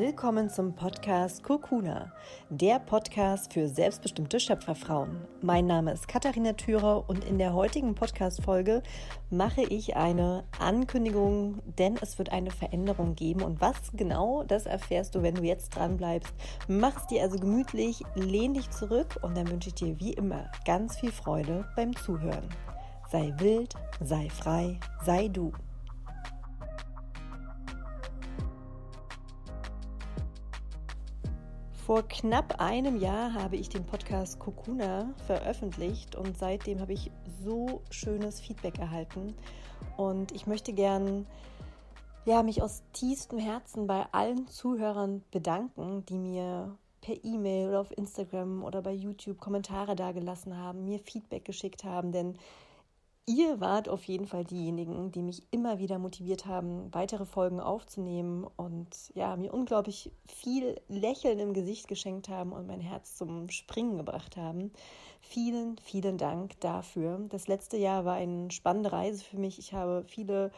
Willkommen zum Podcast Kokuna, der Podcast für selbstbestimmte Schöpferfrauen. Mein Name ist Katharina Thürer und in der heutigen Podcast-Folge mache ich eine Ankündigung, denn es wird eine Veränderung geben. Und was genau, das erfährst du, wenn du jetzt dran bleibst. Es dir also gemütlich, lehn dich zurück und dann wünsche ich dir wie immer ganz viel Freude beim Zuhören. Sei wild, sei frei, sei du. Vor knapp einem Jahr habe ich den Podcast Kokuna veröffentlicht und seitdem habe ich so schönes Feedback erhalten. Und ich möchte gern ja, mich aus tiefstem Herzen bei allen Zuhörern bedanken, die mir per E-Mail oder auf Instagram oder bei YouTube Kommentare dagelassen haben, mir Feedback geschickt haben, denn Ihr wart auf jeden Fall diejenigen, die mich immer wieder motiviert haben, weitere Folgen aufzunehmen und ja, mir unglaublich viel Lächeln im Gesicht geschenkt haben und mein Herz zum Springen gebracht haben. Vielen, vielen Dank dafür. Das letzte Jahr war eine spannende Reise für mich. Ich habe viele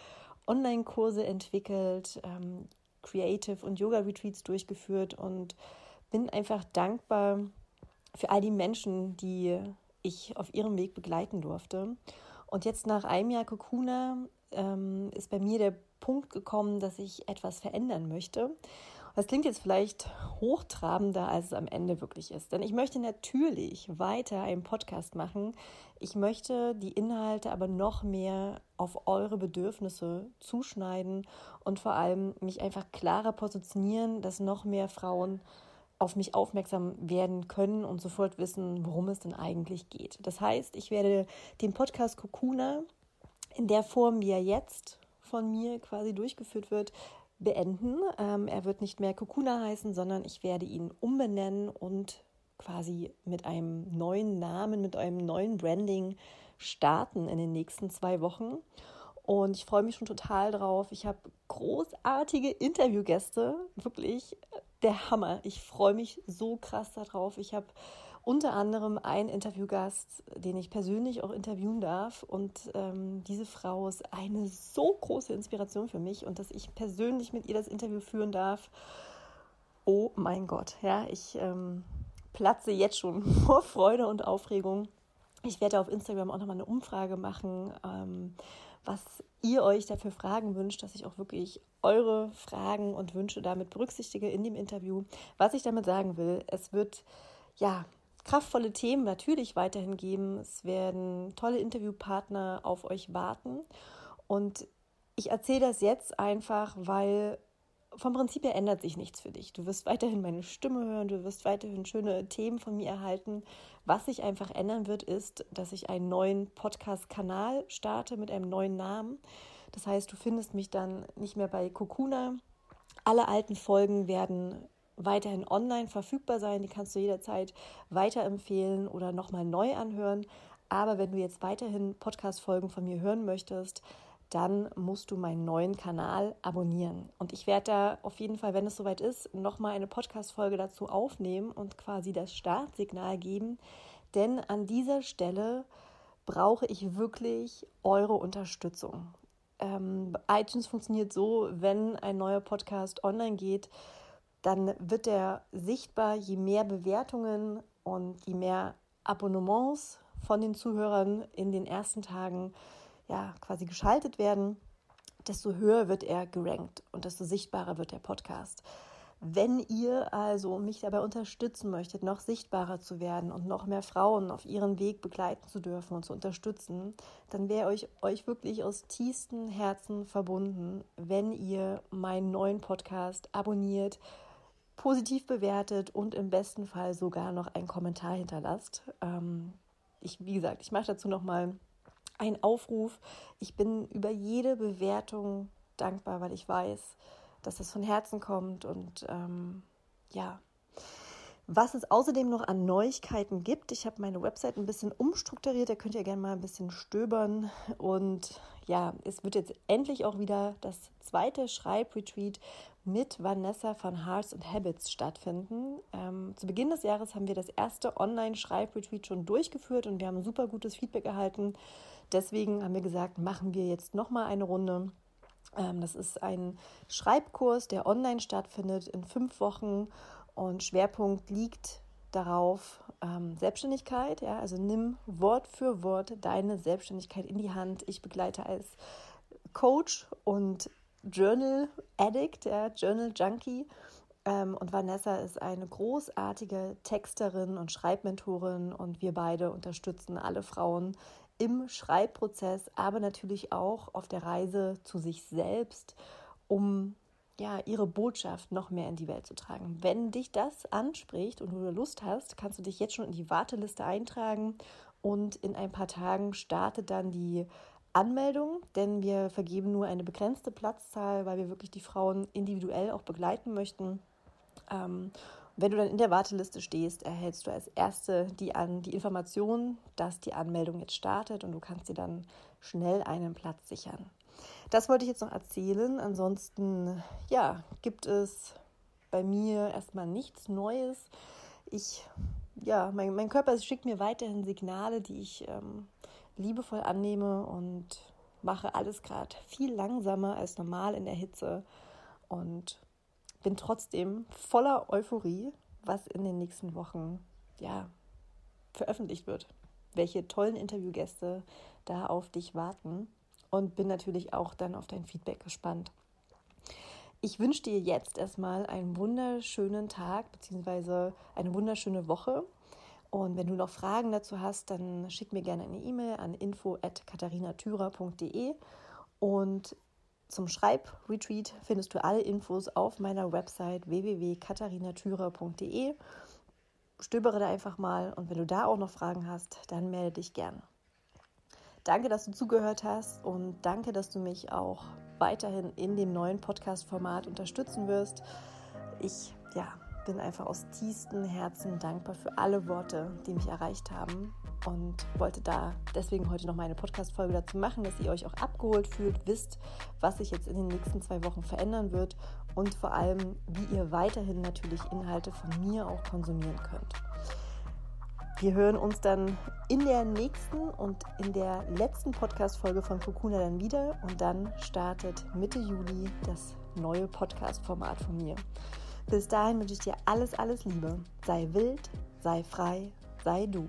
Online-Kurse entwickelt, ähm, Creative und Yoga-Retreats durchgeführt und bin einfach dankbar für all die Menschen, die ich auf ihrem Weg begleiten durfte. Und jetzt nach einem Jahr Kokuna ähm, ist bei mir der Punkt gekommen, dass ich etwas verändern möchte. Das klingt jetzt vielleicht hochtrabender, als es am Ende wirklich ist. Denn ich möchte natürlich weiter einen Podcast machen. Ich möchte die Inhalte aber noch mehr auf eure Bedürfnisse zuschneiden und vor allem mich einfach klarer positionieren, dass noch mehr Frauen auf mich aufmerksam werden können und sofort wissen, worum es denn eigentlich geht. Das heißt, ich werde den Podcast Kokuna in der Form, wie er jetzt von mir quasi durchgeführt wird, beenden. Ähm, er wird nicht mehr Kokuna heißen, sondern ich werde ihn umbenennen und quasi mit einem neuen Namen, mit einem neuen Branding starten in den nächsten zwei Wochen. Und ich freue mich schon total drauf. Ich habe großartige Interviewgäste, wirklich der Hammer. Ich freue mich so krass darauf. Ich habe unter anderem einen Interviewgast, den ich persönlich auch interviewen darf. Und ähm, diese Frau ist eine so große Inspiration für mich und dass ich persönlich mit ihr das Interview führen darf. Oh mein Gott, ja, ich ähm, platze jetzt schon vor Freude und Aufregung. Ich werde auf Instagram auch nochmal eine Umfrage machen, ähm, was ihr euch dafür Fragen wünscht, dass ich auch wirklich eure Fragen und Wünsche damit berücksichtige in dem Interview. Was ich damit sagen will, es wird ja kraftvolle Themen natürlich weiterhin geben. Es werden tolle Interviewpartner auf euch warten. Und ich erzähle das jetzt einfach, weil vom Prinzip her ändert sich nichts für dich. Du wirst weiterhin meine Stimme hören, du wirst weiterhin schöne Themen von mir erhalten. Was sich einfach ändern wird, ist, dass ich einen neuen Podcast-Kanal starte mit einem neuen Namen. Das heißt, du findest mich dann nicht mehr bei Kokuna. Alle alten Folgen werden weiterhin online verfügbar sein. Die kannst du jederzeit weiterempfehlen oder nochmal neu anhören. Aber wenn du jetzt weiterhin Podcast-Folgen von mir hören möchtest, dann musst du meinen neuen Kanal abonnieren. Und ich werde da auf jeden Fall, wenn es soweit ist, nochmal eine Podcast-Folge dazu aufnehmen und quasi das Startsignal geben. Denn an dieser Stelle brauche ich wirklich eure Unterstützung. Ähm, iTunes funktioniert so, wenn ein neuer Podcast online geht, dann wird er sichtbar, je mehr Bewertungen und je mehr Abonnements von den Zuhörern in den ersten Tagen ja, quasi geschaltet werden, desto höher wird er gerankt und desto sichtbarer wird der Podcast. Wenn ihr also mich dabei unterstützen möchtet, noch sichtbarer zu werden und noch mehr Frauen auf ihren Weg begleiten zu dürfen und zu unterstützen, dann wäre euch, euch wirklich aus tiefstem Herzen verbunden, wenn ihr meinen neuen Podcast abonniert, positiv bewertet und im besten Fall sogar noch einen Kommentar hinterlasst. Ähm, ich, wie gesagt, ich mache dazu nochmal ein Aufruf. Ich bin über jede Bewertung dankbar, weil ich weiß, dass das von Herzen kommt und ähm, ja. Was es außerdem noch an Neuigkeiten gibt, ich habe meine Website ein bisschen umstrukturiert, da könnt ihr gerne mal ein bisschen stöbern. Und ja, es wird jetzt endlich auch wieder das zweite Schreibretreat mit Vanessa von Hearts and Habits stattfinden. Ähm, zu Beginn des Jahres haben wir das erste Online-Schreibretreat schon durchgeführt und wir haben super gutes Feedback erhalten. Deswegen haben wir gesagt, machen wir jetzt nochmal eine Runde. Ähm, das ist ein Schreibkurs, der online stattfindet in fünf Wochen und Schwerpunkt liegt darauf ähm, Selbstständigkeit. Ja, also nimm Wort für Wort deine Selbstständigkeit in die Hand. Ich begleite als Coach und Journal Addict, ja, Journal Junkie. Ähm, und Vanessa ist eine großartige Texterin und Schreibmentorin und wir beide unterstützen alle Frauen im Schreibprozess, aber natürlich auch auf der Reise zu sich selbst, um ja, ihre Botschaft noch mehr in die Welt zu tragen. Wenn dich das anspricht und du Lust hast, kannst du dich jetzt schon in die Warteliste eintragen und in ein paar Tagen startet dann die Anmeldung, denn wir vergeben nur eine begrenzte Platzzahl, weil wir wirklich die Frauen individuell auch begleiten möchten. Ähm, wenn du dann in der Warteliste stehst, erhältst du als Erste die, an, die Information, dass die Anmeldung jetzt startet und du kannst dir dann schnell einen Platz sichern. Das wollte ich jetzt noch erzählen. Ansonsten, ja, gibt es bei mir erstmal nichts Neues. Ich, ja, mein, mein Körper schickt mir weiterhin Signale, die ich ähm, liebevoll annehme und mache alles gerade viel langsamer als normal in der Hitze und bin trotzdem voller Euphorie, was in den nächsten Wochen ja veröffentlicht wird. Welche tollen Interviewgäste da auf dich warten und bin natürlich auch dann auf dein Feedback gespannt. Ich wünsche dir jetzt erstmal einen wunderschönen Tag bzw. eine wunderschöne Woche. Und wenn du noch Fragen dazu hast, dann schick mir gerne eine E-Mail an info@katharinatürer.de und zum Schreibretreat findest du alle Infos auf meiner Website www.katharinatürer.de. Stöbere da einfach mal und wenn du da auch noch Fragen hast, dann melde dich gerne. Danke, dass du zugehört hast und danke, dass du mich auch weiterhin in dem neuen Podcast-Format unterstützen wirst. Ich ja, bin einfach aus tiefstem Herzen dankbar für alle Worte, die mich erreicht haben und wollte da deswegen heute noch meine Podcast-Folge dazu machen, dass ihr euch auch abgeholt fühlt, wisst, was sich jetzt in den nächsten zwei Wochen verändern wird und vor allem, wie ihr weiterhin natürlich Inhalte von mir auch konsumieren könnt. Wir hören uns dann in der nächsten und in der letzten Podcast-Folge von Fukuna dann wieder und dann startet Mitte Juli das neue Podcast-Format von mir. Bis dahin wünsche ich dir alles, alles Liebe. Sei wild, sei frei, sei du.